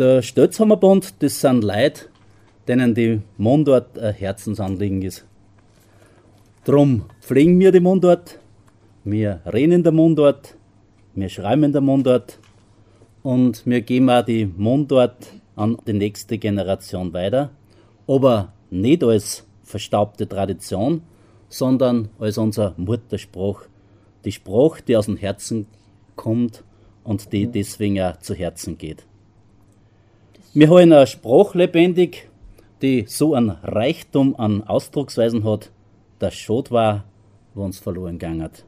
Der Stötzhammerbund, das sind Leute, denen die Mundart ein Herzensanliegen ist. Drum pflegen wir die Mundart, wir reden in der Mundart, wir schreiben in der Mundart und wir geben auch die Mundart an die nächste Generation weiter, aber nicht als verstaubte Tradition, sondern als unser Mutterspruch. Die Sprache, die aus dem Herzen kommt und die deswegen auch zu Herzen geht. Wir haben eine Sprache lebendig, die so einen Reichtum an Ausdrucksweisen hat, dass schade war, wo uns verloren gegangen hat.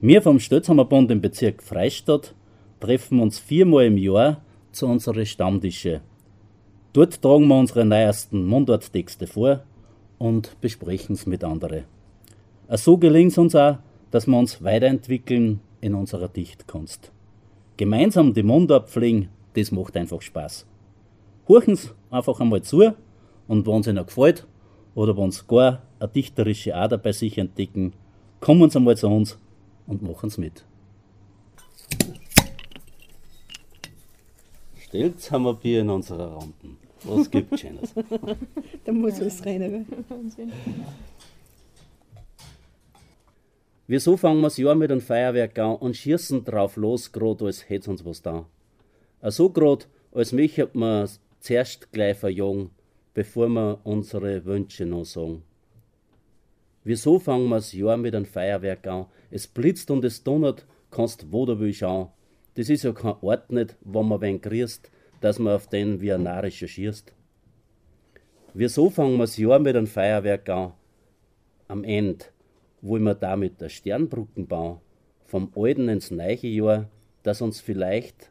Wir vom Stötzhammerbund im Bezirk Freistadt treffen uns viermal im Jahr zu unseren Stammtische. Dort tragen wir unsere neuesten Mundarttexte vor und besprechen es mit anderen. So gelingt es uns auch, dass wir uns weiterentwickeln in unserer Dichtkunst. Gemeinsam die Mundart pflegen, das macht einfach Spaß. Horchen Sie einfach einmal zu und wenn es Ihnen gefällt oder wenn Sie gar eine dichterische Ader bei sich entdecken, kommen Sie einmal zu uns und machen es mit. Stellt haben wir Bier in unserer Runden. Was gibt's Schönes? da muss was rein. Wieso fangen wir das Jahr mit einem Feuerwerk an und schießen drauf los, grad als hätte uns was da? So grad, als mich hat man zuerst gleich verjagen, bevor wir unsere Wünsche noch sagen. Wieso fangen wir das Jahr mit einem Feuerwerk an? Es blitzt und es donnert, kannst wo du willst schauen. Das ist ja kein Ort nicht, wo man wen grüßt, dass man auf den wie ein narischer schießt. Wieso fangen wir das Jahr mit einem Feuerwerk an? Am Ende wollen wir damit der Sternbrücken bauen, vom alten ins neue Jahr, dass uns vielleicht,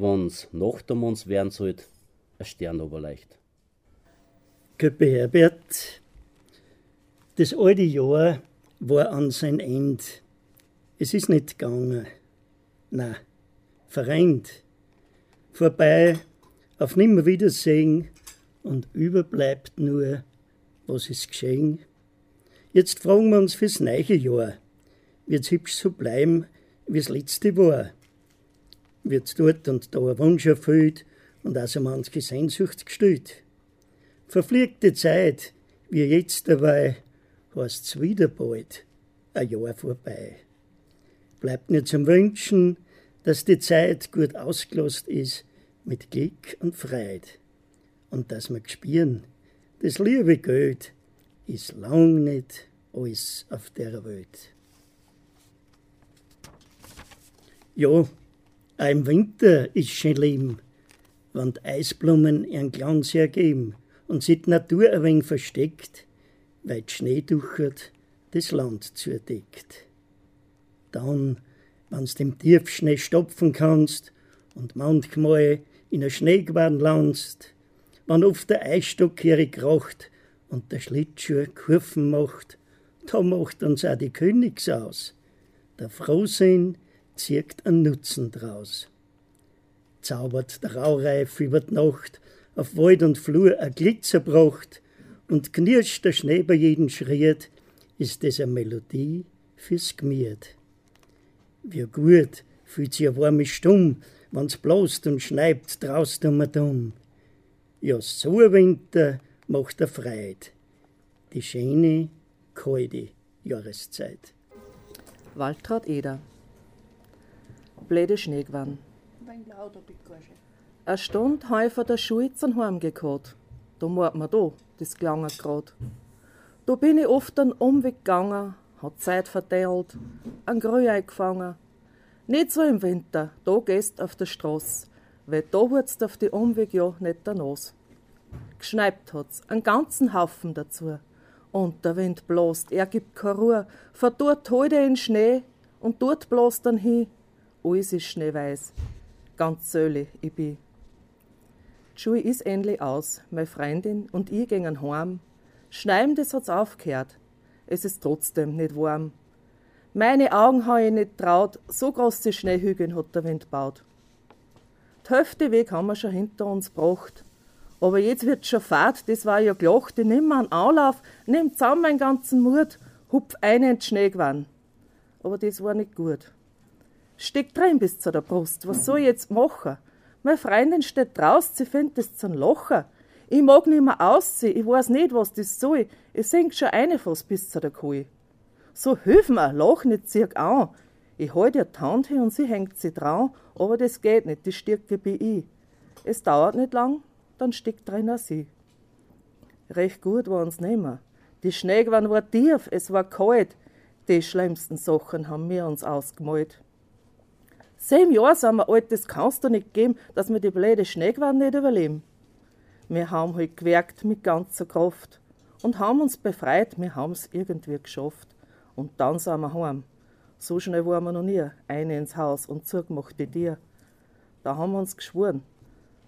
wenn's Nacht um uns werden sollt, ein Stern oberleicht. Köppe Herbert, das alte Jahr war an sein Ende. Es ist nicht gegangen. Na, vereint. Vorbei, auf Nimmerwiedersehen und überbleibt nur, was ist geschehen. Jetzt fragen wir uns fürs neue Jahr. Wird's hübsch so bleiben, wie's letzte war? Wird's dort und da ein Wunsch erfüllt und also manche Sehnsucht gestillt? Verfliegte Zeit, wie jetzt dabei, heißt's wieder bald, ein Jahr vorbei. Bleibt nur zum Wünschen, dass die Zeit gut ausgelost ist mit Glück und Freude und dass wir gespüren, das liebe Geld ist lang nicht alles auf der Welt. Ja, auch im Winter ist schon Leben, wenn die Eisblumen ihren Glanz ergeben und sich die Natur ein wenig versteckt, weil die Schnee duchert, das Land zudeckt. Dann, wenn's dem Tiefschnee stopfen kannst und manchmal in der Schneegewand landst, wann oft der Eisstock ihre kracht und der Schlittschuh Kurven macht, da macht uns auch die Königs aus. Der Frohsinn zirkt einen Nutzen draus. Zaubert der Raureif über die Nacht auf Wald und Flur ein Glitzerbracht und knirscht der Schnee bei jedem Schritt, ist das eine Melodie fürs Gmiert. Wie gut fühlt sich ein warme Stumm, wenn's bloßt und schneibt draus um dumm. Ja, so ein Winter macht er Freud. Die schöne, kalte Jahreszeit. Waltraud Eder. Blöde Schneegwann. Eine Stunde habe von der Schule zum Heim gekommen. Da merkt man da, das klang grad. Da bin ich oft einen Umweg gegangen, hat Zeit verteilt, ein Grü eingefangen. Nicht so im Winter, da gehst auf der Straße, weil da wird's auf die Umweg ja nicht der Nas. Geschneipt hat's, einen ganzen Haufen dazu. Und der Wind bloßt, er gibt keine Ruhe, von dort holt er in Schnee und dort bloßt dann hin. Alles ist schneeweiß, ganz söhle ich bin. Die Schule ist endlich aus, meine Freundin und ich gingen heim. Schneien, das hat's aufgehört. Es ist trotzdem nicht warm. Meine Augen habe ich nicht traut, so große Schneehügel hat der Wind baut. Die Hälfte Weg haben wir schon hinter uns gebracht. Aber jetzt wird schon Fahrt, das war ja gelacht. Ich nimm einen Anlauf, nimm zusammen meinen ganzen Mut, hupf einen in den Schnee gewann. Aber das war nicht gut. Steck drin bis zu der Brust, was soll ich jetzt machen? Meine Freundin steht draußen, sie findet das zum Locher. Ich mag nicht mehr aussehen, ich weiß nicht, was das soll. Ich sink schon eine fast bis zu der Kuh. So hilf mir, lach nicht, zieh an. Ich halt ihr die Hand hin und sie hängt sie dran, aber das geht nicht, die Stärke bin ich. Es dauert nicht lang, dann steckt drin sie. Recht gut war uns nimmer. Die Schneegwann war tief, es war kalt. Die schlimmsten Sachen haben wir uns ausgemalt. Sieben Jahre sind wir alt, das kannst du nicht geben, dass wir die blöde Schneegwann nicht überleben. Wir haben halt gewerkt mit ganzer Kraft und haben uns befreit, wir haben's irgendwie geschafft. Und dann sind wir heim. So schnell waren wir noch nie, eine ins Haus und zugemacht die Tür. Da haben wir uns geschworen.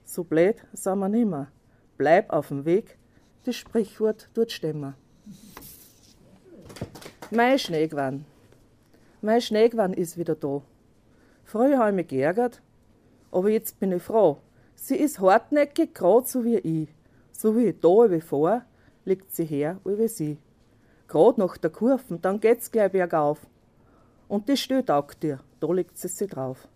So blöd sind wir nimmer. Bleib auf dem Weg, das Sprichwort tut stimmen. Mein Schneegwann. Mein Schneegwann ist wieder da. Früher habe ich mich geärgert, aber jetzt bin ich froh. Sie ist hartnäckig, gerade so wie ich. So wie ich da wie vor, liegt sie her, wie sie. Gerade nach der Kurve, dann geht's gleich bergauf. Und die Stö taugt dir, da legt sie sich drauf.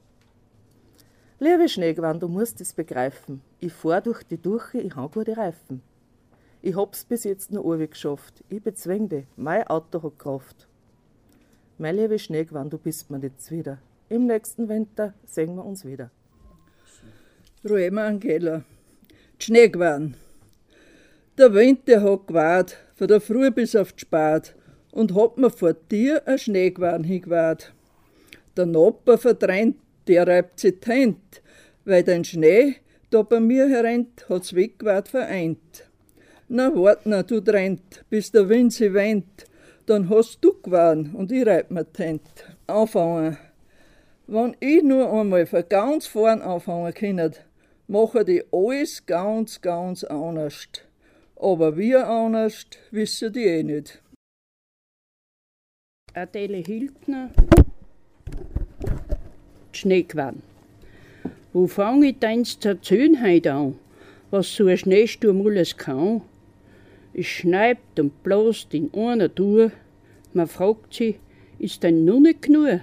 Liebe Schneegwann, du musst es begreifen. Ich fahr durch die Durche, ich hab gute Reifen. Ich hab's bis jetzt nur ewig geschafft. Ich bezwing dich, mein Auto hat Kraft. Mein liebe Schneegwann, du bist mir jetzt wieder. Im nächsten Winter sehen wir uns wieder. Ruhme Angela. Die Schneegwann. Der Winter hat gewahrt, von der Früh bis auf die Spat, und hat mir vor dir ein Schneegwann hingewahrt. Der Nachbar verdrennt, der reibt die Hände, weil dein Schnee da bei mir herrennt, hat's weggewahrt vereint. Na wart na, du drennt, bis der Wind sie wendet, dann hast du gewarnt und ich reib mir Hände. Anfangen. Wenn ich nur einmal von ganz vorn anfangen können, machen die alles ganz, ganz anders. Aber wie anders, wissen die eh nicht. Adele Hildner, Schneegewann. Wo fang ich deins zu erzählen heute an, was so ein Schneesturm alles kann? Es schneibt und bloßt in einer Tour. Man fragt sich, ist denn nur nicht genug?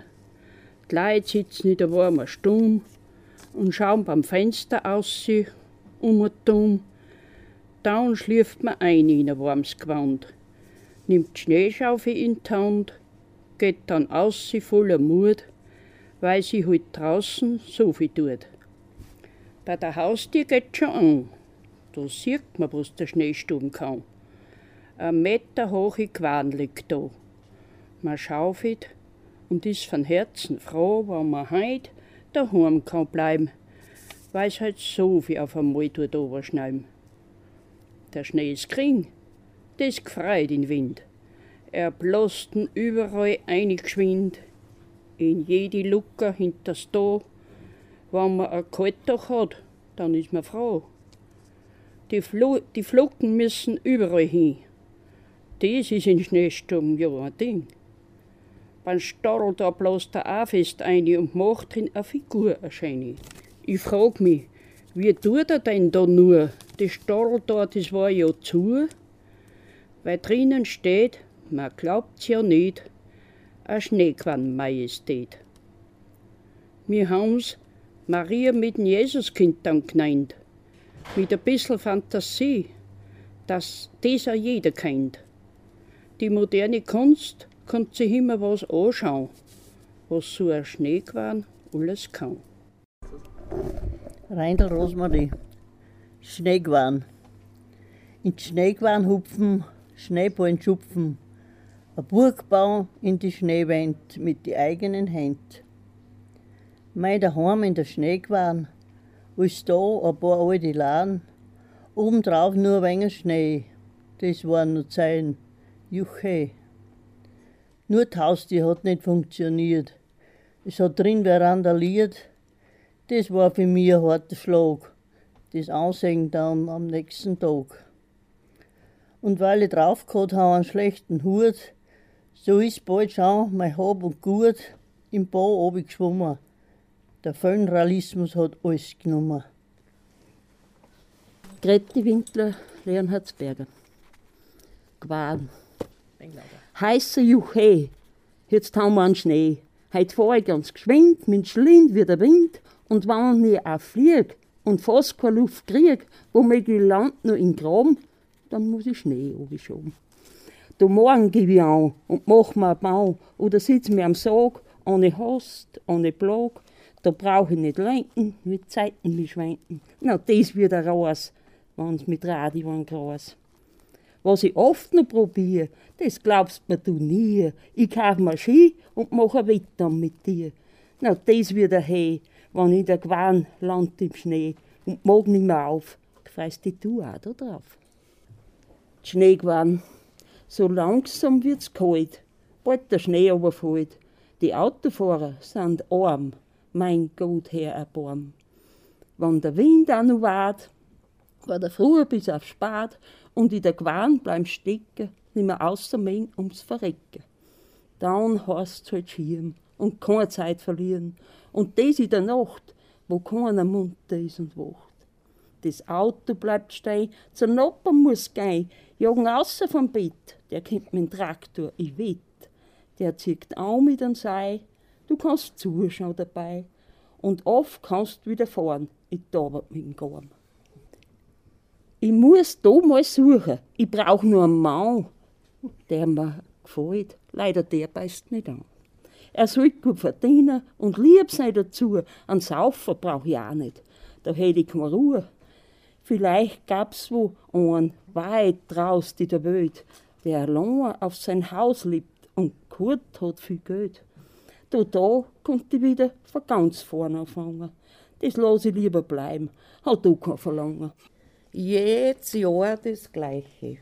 Die Leute sitzen in der warmen Stube und schauen beim Fenster aus um und um. Dann schläft man ein in ein warmes Gewand, nimmt die Schneeschaufel in die Hand, geht dann aus voller Mut, weil sie halt draußen so viel tut. Bei der Haustür geht schon an, da sieht man, was der Schneesturm kann. Ein Meter hohe Quan liegt da. Man schaufelt und ist von Herzen froh, wenn man heut daheim kann bleiben, weil es halt so viel auf einmal tut überschneiden. Der Schnee ist gering, das gefreut den Wind. Er blosten überall eingeschwind, in jede Lucke hinters da. Wenn man ein Kaltdach hat, dann ist man froh. Die, Flo die Flocken müssen überall hin. Das ist in Schneesturm ja ein Ding. Beim starrt da bloß der auch fest ein und macht ihn eine Figur erscheinen. Ich frag mich, wie tut er denn da nur? Das Stall da, das war ja zu, weil drinnen steht, man glaubt's ja nicht, a Schneequann-Majestät. Wir haben's Maria mit dem Jesuskind dann genannt, mit ein bisschen Fantasie, dass das auch jeder kennt. Die moderne Kunst kann sich immer was anschauen, was so ein Schneequan alles kann. Reindl Rosmarie, Schneegwan. In Schneegwan hupfen, Schneeballen schupfen, ein Burgbau in die Schneewand mit die eigenen Händen. Mei daheim in der Schneegwan, ist da ein paar alte Laden, obendrauf nur ein wenig Schnee, das waren nur Zeilen, juche. Nur die Haustür hat nicht funktioniert. Es hat drin wer randaliert. Das war für mich ein harter Schlag. Das Ansehen dann am nächsten Tag. Und weil ich drauf gehabt habe, einen schlechten Hut, so ist bald schon mein Hab und Gut im Bau geschwommen. Der Föderalismus hat alles genommen. Grete Winkler, Leonhardsberger. Gwan. Heißer Juche, jetzt haben wir einen Schnee. Heute fahre ich ganz geschwind, mit Schlind wie der Wind. Und wenn ich auch flieg, und fast keine Luft krieg, womit ich land noch in Graben, dann muss ich Schnee oben Du morgen gebe ich an und mach mir einen Bau oder sitz mir am Sarg, ohne Hast, ohne Plag. Da brauch ich nicht lenken, mit Zeiten mich schwenken. Na, das wird ein raus, wenn's mit Radio groß. Was ich oft noch probier, das glaubst mir du nie. Ich kauf mir Ski und mach ein Wetter mit dir. Na, das wird ein Hey, wenn ich der Gwan land im Schnee und mag nicht mehr auf. Freust dich du auch da drauf? Die Schneegwan. So langsam wird's kalt, bald der Schnee aber fällt. Die Autofahrer sind arm, mein Gott, Herr erbarm. Wenn der Wind auch noch wart, war der früher bis auf Spat und in der Gwan bleiben stecken, nicht mehr außer Meng ums Verrecken. Dann heißt's halt schirm und keine Zeit verlieren. Und das in der Nacht, wo keiner munter ist und wacht. Das Auto bleibt stehen, zur Noppen muss gehen, jagen außer vom Bett, der mit dem Traktor, ich wett. Der zieht auch mit dem Sei, du kannst zuschauen dabei. Und oft kannst wieder fahren, ich dauert mit dem Garn. Ich muss da mal suchen, ich brauch nur einen Mann, der mir gefällt. Leider der beißt nicht an. Er soll gut verdienen und lieb sein dazu. Ein Saufer brauch ich auch nicht. Da hätte ich keine Ruhe. Vielleicht gab's wo einen weit draus in der Welt, der allein auf sein Haus lebt und gut hat viel Geld. Da, da kommt ich wieder von ganz vorne anfangen. Das lasse ich lieber bleiben, hat auch kein Verlangen. Jedes Jahr das Gleiche.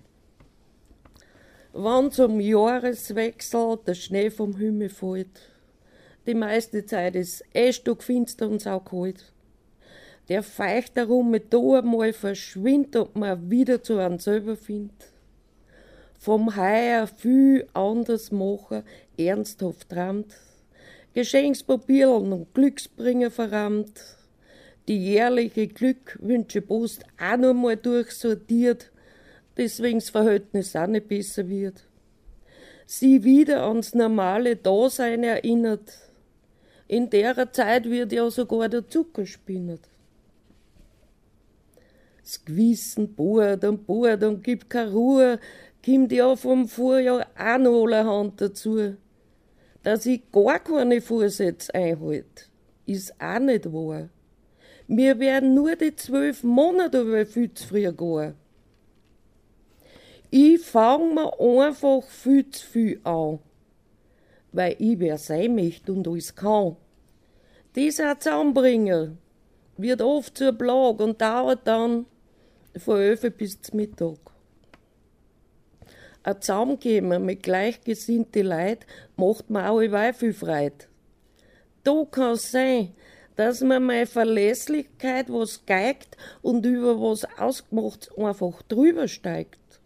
Wann zum Jahreswechsel der Schnee vom Himmel fällt, die meiste Zeit ist eh stockfinster und saukalt. Der feucht darum mit da einmal verschwindet und man wieder zu einem selber findet. Vom Heuer viel anders machen, ernsthaft träumt. Geschenkspapier und Glücksbringer verrammt. Die jährliche Glückwünschepost auch noch mal durchsortiert, deswegen das Verhältnis auch nicht besser wird. Sie wieder ans normale Dasein erinnert. In der Zeit wird ja sogar der Zucker spinnert. Das Gewissen bohrt und bohrt und gibt keine Ruhe, kommt ja vom Vorjahr auch noch alle Hand dazu. Dass ich gar keine Vorsätze einhalte, ist auch nicht wahr. Wir werden nur die zwölf Monate über viel zu früh gehen. Ich fange mir einfach viel zu viel an, weil ich wer sein möchte und alles kann. Dieser Zusammenbringer wird oft zur Plage und dauert dann von 11 bis zum Mittag. Ein Zusammenkommen mit gleichgesinnten Leuten macht mir auch viel Freude. Da kann es sein, dass mir meine Verlässlichkeit was geigt und über was Ausgemachtes einfach drüber steigt.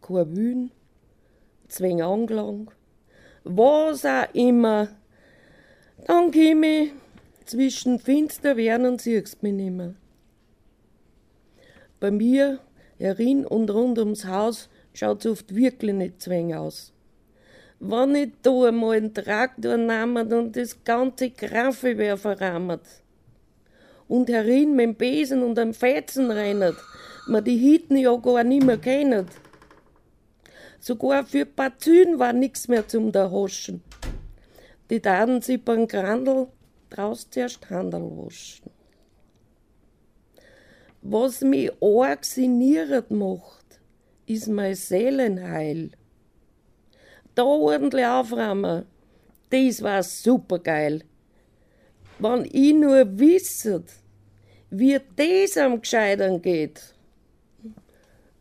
Kein Wün, Zwang Angelang, was auch immer. Dann komm ich zwischen finster werden und siehst mich nimmer. Bei mir, herin und rund ums Haus, schaut's oft wirklich nicht zwäng aus. Wenn ich da einmal einen Traktor nehmt und das ganze Graffelwehr verrammert und herin mit dem Besen und am Fetzen rennt, man die Hitten ja gar nicht mehr kennt. Sogar für Bazün war nix mehr zum da Hoschen. Die taten sich beim Grandel draus zuerst Handel waschen was mich arg sinniert macht, ist mein Seelenheil. Da ordentlich aufräumen, das war supergeil. Wenn ich nur wisset, wie das am Gescheitern geht.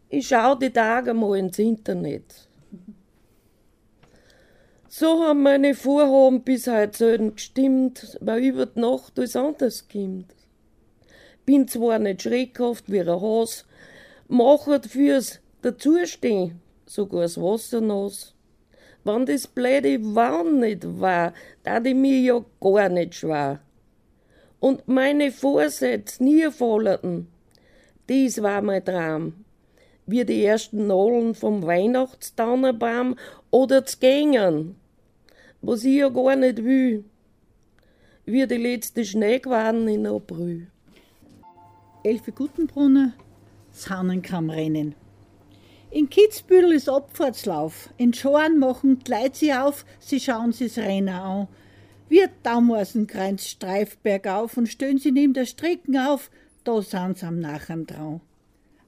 Ich schau die Tage mal ins Internet. So haben meine Vorhaben bis heute selten gestimmt, weil über die Nacht alles anders kommt. Bin zwar nicht schreckhaft wie ein Has, machet fürs Dazustehen sogar das Wasser nass. Wenn das blöde Wann nicht war, da ich mir ja gar nicht schwer. Und meine Vorsätze nie folgerten, dies war mein Traum. Wie die ersten Nadeln vom Weihnachtstannenbaum oder zu gängen, was ich ja gar nicht will. Wie die letzte Schneequaden in April. Elfe Gutenbrunner, das Hannenkammrennen. In Kitzbühel ist Abfahrtslauf. In Schorn machen die Leute sie auf, sie schauen sie's Rennen an. Wir Daumersenkreuz streif bergauf und stehen sie neben der Strecken auf, da sind sie am Nachern dran.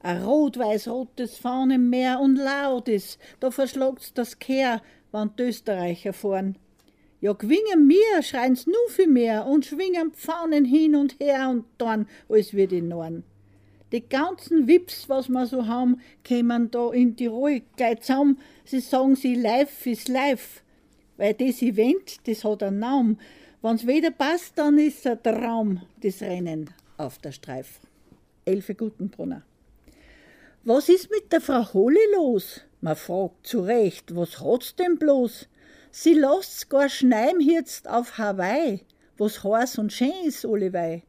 Ein rot-weiß-rotes Fahnenmeer und laut ist, da verschlagt's das Kehr, wann Österreicher fahren. Ja, gewingen mir, schreien's nu viel mehr und schwingen Pfaunen hin und her und dann, als wir die Norden. Die ganzen Wips, was wir so haben, kämen da in Tirol gleich zusammen. Sie sagen sie, life is life. Weil das Event, das hat einen Namen. Wenn's wieder passt, dann ist ein Traum, das Rennen auf der Streif. Elfe Gutenbrunner. Was ist mit der Frau Holle los? Man fragt zu Recht, was hat's denn bloß? Sie lasst's gar schneim jetzt auf Hawaii, was heiß und schön ist allewei.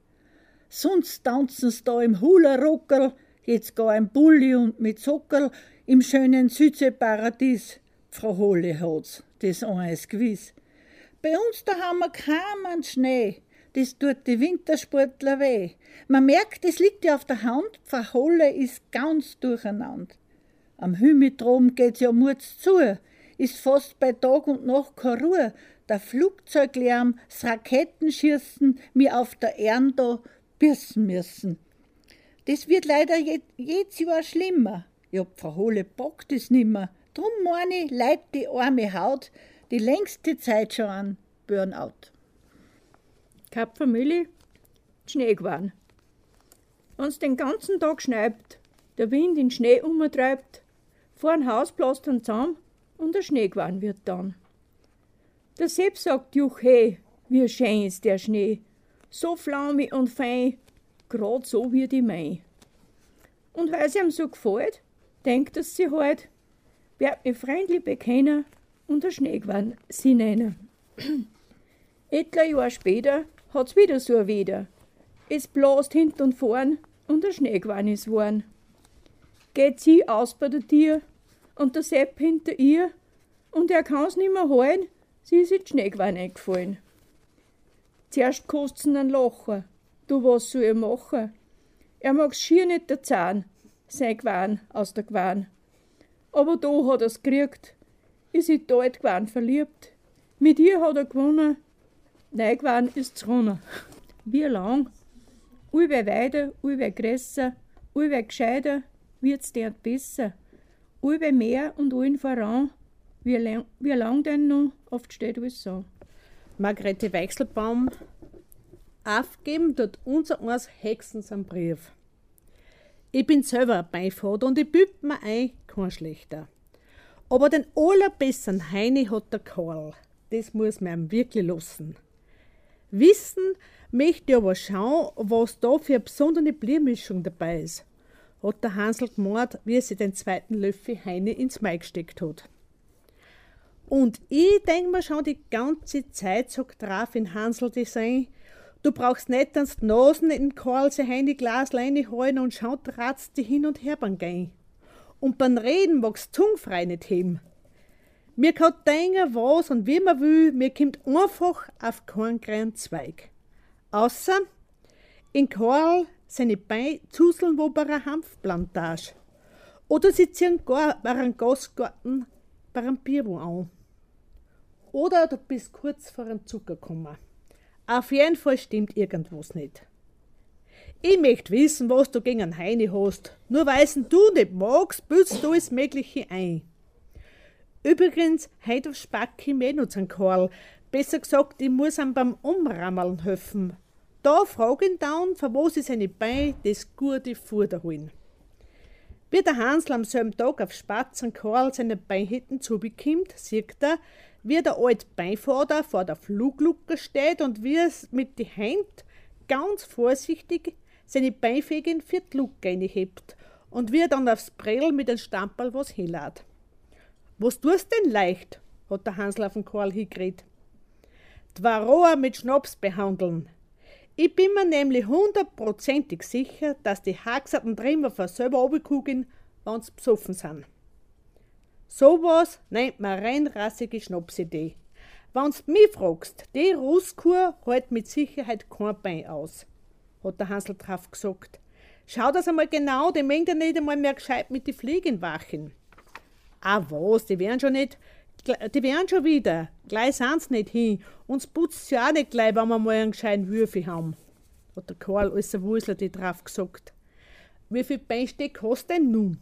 Sonst tanzen's da im Hula-Rockerl, jetzt gar ein Bulli und mit Sockerl im schönen Südseeparadies. Frau Holle hat's, das eins gewiss. Bei uns da haben wir keinen Schnee, das tut die Wintersportler weh. Man merkt, es liegt ja auf der Hand, Frau Holle ist ganz durcheinander. Am Hymidrom geht's ja murz zu, ist fast bei Tag und Nacht keine Ruhe. Der Flugzeuglärm, das Raketenschießen, mir auf der Erde da büßen müssen. Das wird leider jedes Jahr schlimmer. Ja, Frau Hohle packt es nimmer. Drum meine ich, leid die arme Haut die längste Zeit schon an Burnout. Kapfermühle, Schnee geworden. Wenn's den ganzen Tag schneit, der Wind in Schnee umtreibt, vor ein Haus blast dann zusammen und der Schnee geworden wird dann. Der Sepp sagt, juch hey, wie schön ist der Schnee, so flaumig und fein, grad so wie die Mai. Und weil sie ihm so gefällt, denkt es sie halt, werd mich freundlich bekennen und der Schnee geworden sie nennen. Etler Jahr später hat's wieder so ein Weder. Es blast hint und vorn und der Schnee geworden ist worden. Geht sie aus bei der Tier und der Sepp hinter ihr und er kann's nimmer holen, sie ist in Schnee geworden eingefallen. Zuerst kostet's einen Lacher. Du, was soll er machen? Er mag's schier nicht der Zahn, sein Gwan aus der Gwan. Aber da hat er's gekriegt, ist in dort Gwan verliebt. Mit ihr hat er gewonnen, neu geworden ist's runter. Wie lang? Allweil weiter, allweil grösser, allweil gescheiter, wird's dort besser. Allweil mehr und allen voran, wie lang, wie lang denn noch, oft steht alles so. Margrethe Weichselbaum, aufgeben tut unser eins Hexens am Brief. Ich bin selber Beifahrt und ich büb mir ein, kein schlechter. Aber den allerbesten Heini hat der Karl. Das muss man ihm wirklich lassen. Wissen möchte ich aber schauen, was da für eine besondere Biermischung dabei ist, hat der Hansel gemeint, wie er sich den zweiten Löffel Heini ins Mai gesteckt hat. Und ich denke mir schon die ganze Zeit, sagt drauf in Hansel Design, du brauchst nicht ans Nasen in Karl se heine Glas holen und schaut ratzt die hin und her beim Gehen. Und beim Reden magst zungfrei nicht heben. Mir kann denken, was und wie man will, mir kommt einfach auf keinen kleinen Zweig. Außer in Karl seine Beine zuseln wo bei einer Hanfplantage. Oder sie ziehen gar bei einem Gasgarten bei einem Bierwo an. Oder du bist kurz vor einem Zucker gekommen. Auf jeden Fall stimmt irgendwas nicht. Ich möchte wissen, was du gegen einen Heini hast. Nur weil's du nicht magst, bildst du alles Mögliche ein. Übrigens, heute auf Spack ich eh noch zu Karl. Besser gesagt, ich muss ihm beim Umrammeln helfen. Da frag ihn dann, für was ich seine Beine das gute Futter holen. Wie der Hansl am selben Tag auf Spatz an Karl seine Beinhitten zubekommt, sieht er, wie der alte Beifahrer vor der Fluglucke steht und wie es mit die Hand ganz vorsichtig seine Beifäge in die Lucke hebt und wie er dann aufs Prell mit dem Stamperl was hinlädt. Was tust denn leicht? hat der Hansl auf den Karl hingeredet. Dwaroa mit Schnaps behandeln. Ich bin mir nämlich hundertprozentig sicher, dass die Haxerten Trimmer von selber runtergucken, wenn sie besoffen sind. Sowas nennt man reinrassige Schnapsidee. Wenn's mich fragst, die Russkur hält mit Sicherheit kein Bein aus, hat der Hansel drauf gesagt. Schau das einmal genau, die mengen ja nicht einmal mehr gescheit mit die Fliegen wachen. Ah was, die werden schon nicht, die werden schon wieder. Gleich sind's nicht hin. Uns putzt ja auch nicht gleich, wenn wir mal einen gescheiten Würfel haben. Hat der Karl als ein Wusler die drauf gesagt. Wie viel Beinstück kostet denn nun?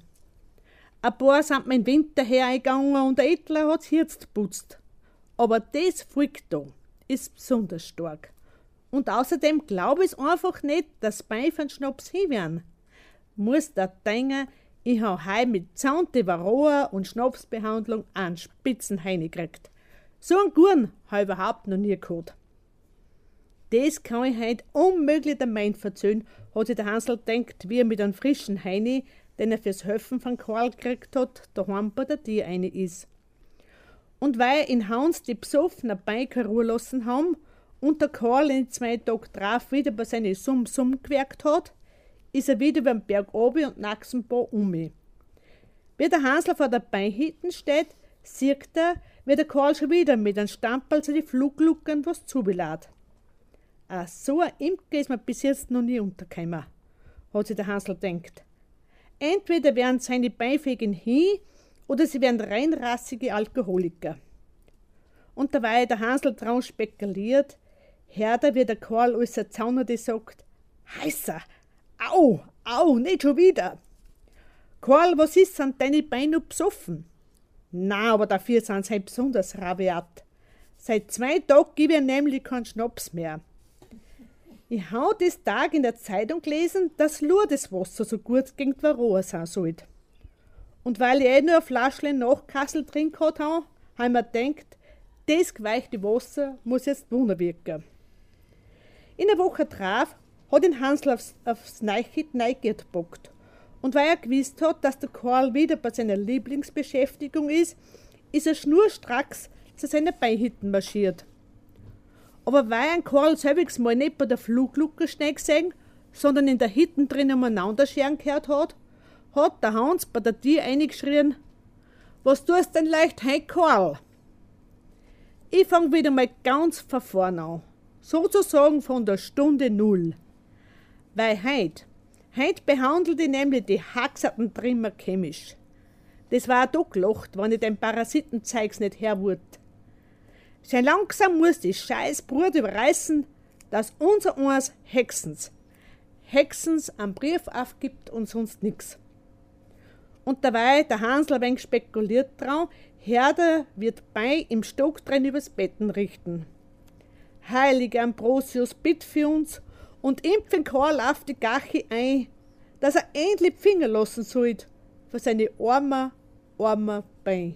Ein paar sind mir im Winter hergegangen und der Edler hat's jetzt geputzt. Aber das Volk da ist besonders stark. Und außerdem glaube ich einfach nicht, dass Bein von Schnaps hin werden. Muss der denken, ich habe heim mit Zaunte Varroa und Schnapsbehandlung einen Spitzen gekriegt. So einen guten habe ich überhaupt noch nie gehabt. Das kann ich heute unmöglich der Main verzöhnen, hat sich der Hansel denkt, wie er mit einem frischen Heini, den er fürs Höfen von Karl gekriegt hat, daheim bei der Tier eine ist. Und weil in Hans die besoffene Biker Ruhe lassen haben und der Karl in zwei Tagen drauf wieder bei seine Summ-Summ gewerkt hat, ist er wieder beim Berg oben und Naxenbo um. Wie der Hansel vor der Beihitten steht, sieht er, wie der Karl schon wieder mit einem Stampel zu die Fluglucken was zubelat. Ah, so ein Imker ist mir bis jetzt noch nie untergekommen, hat sich der Hansel denkt. Entweder werden seine Beifähigen hin oder sie werden reinrassige Alkoholiker. Und dabei der Hansel dran spekuliert, hört er, wie der Karl als der Zaunerte sagt, heißer, au, au, nicht schon wieder. Karl, was ist, sind deine Beine besoffen? Na, aber dafür sind sie besonders rabiat. Seit zwei Tagen gebe ich nämlich keinen Schnaps mehr. Ich hau des Tag in der Zeitung gelesen, dass Lourdeswasser so gut gegen Varroa sein sollte. Und weil ich eh nur ein Flaschchen Nachkassel drin gehabt habe, habe ich mir gedacht, das geweichte Wasser muss jetzt Wunder wirken. In der Woche drauf hat ihn Hansl aufs, aufs Neichit Neigert gebockt. Und weil er gewusst hat, dass der Karl wieder bei seiner Lieblingsbeschäftigung ist, ist er schnurstracks zu seinen Beihitten marschiert. Aber weil ein Karl selbiges Mal nicht bei der Flugluke schnell gesehen, sondern in der Hitten drin umeinander scheren gehört hat, hat der Hans bei der Tür eingeschrien, was tust denn leicht heim, Karl? Ich fang wieder mal ganz von vorne an, sozusagen von der Stunde Null. Weil heut, heut behandelt ich nämlich die Haxerten Trimmer chemisch. Das war doch gelacht, wenn ich den Parasitenzeugs nicht herwurt. Sehr langsam muss die scheiß Brut überreißen, dass unser eins Hexens, Hexens am Brief aufgibt und sonst nix. Und dabei der Hansl ein wenig spekuliert drauf, Herder wird bei im Stock drin übers Betten richten. Heiliger Ambrosius, bitt für uns und impfen Karl auf die Gache ein, dass er endlich Finger lassen sollt für seine armer, armer Bein.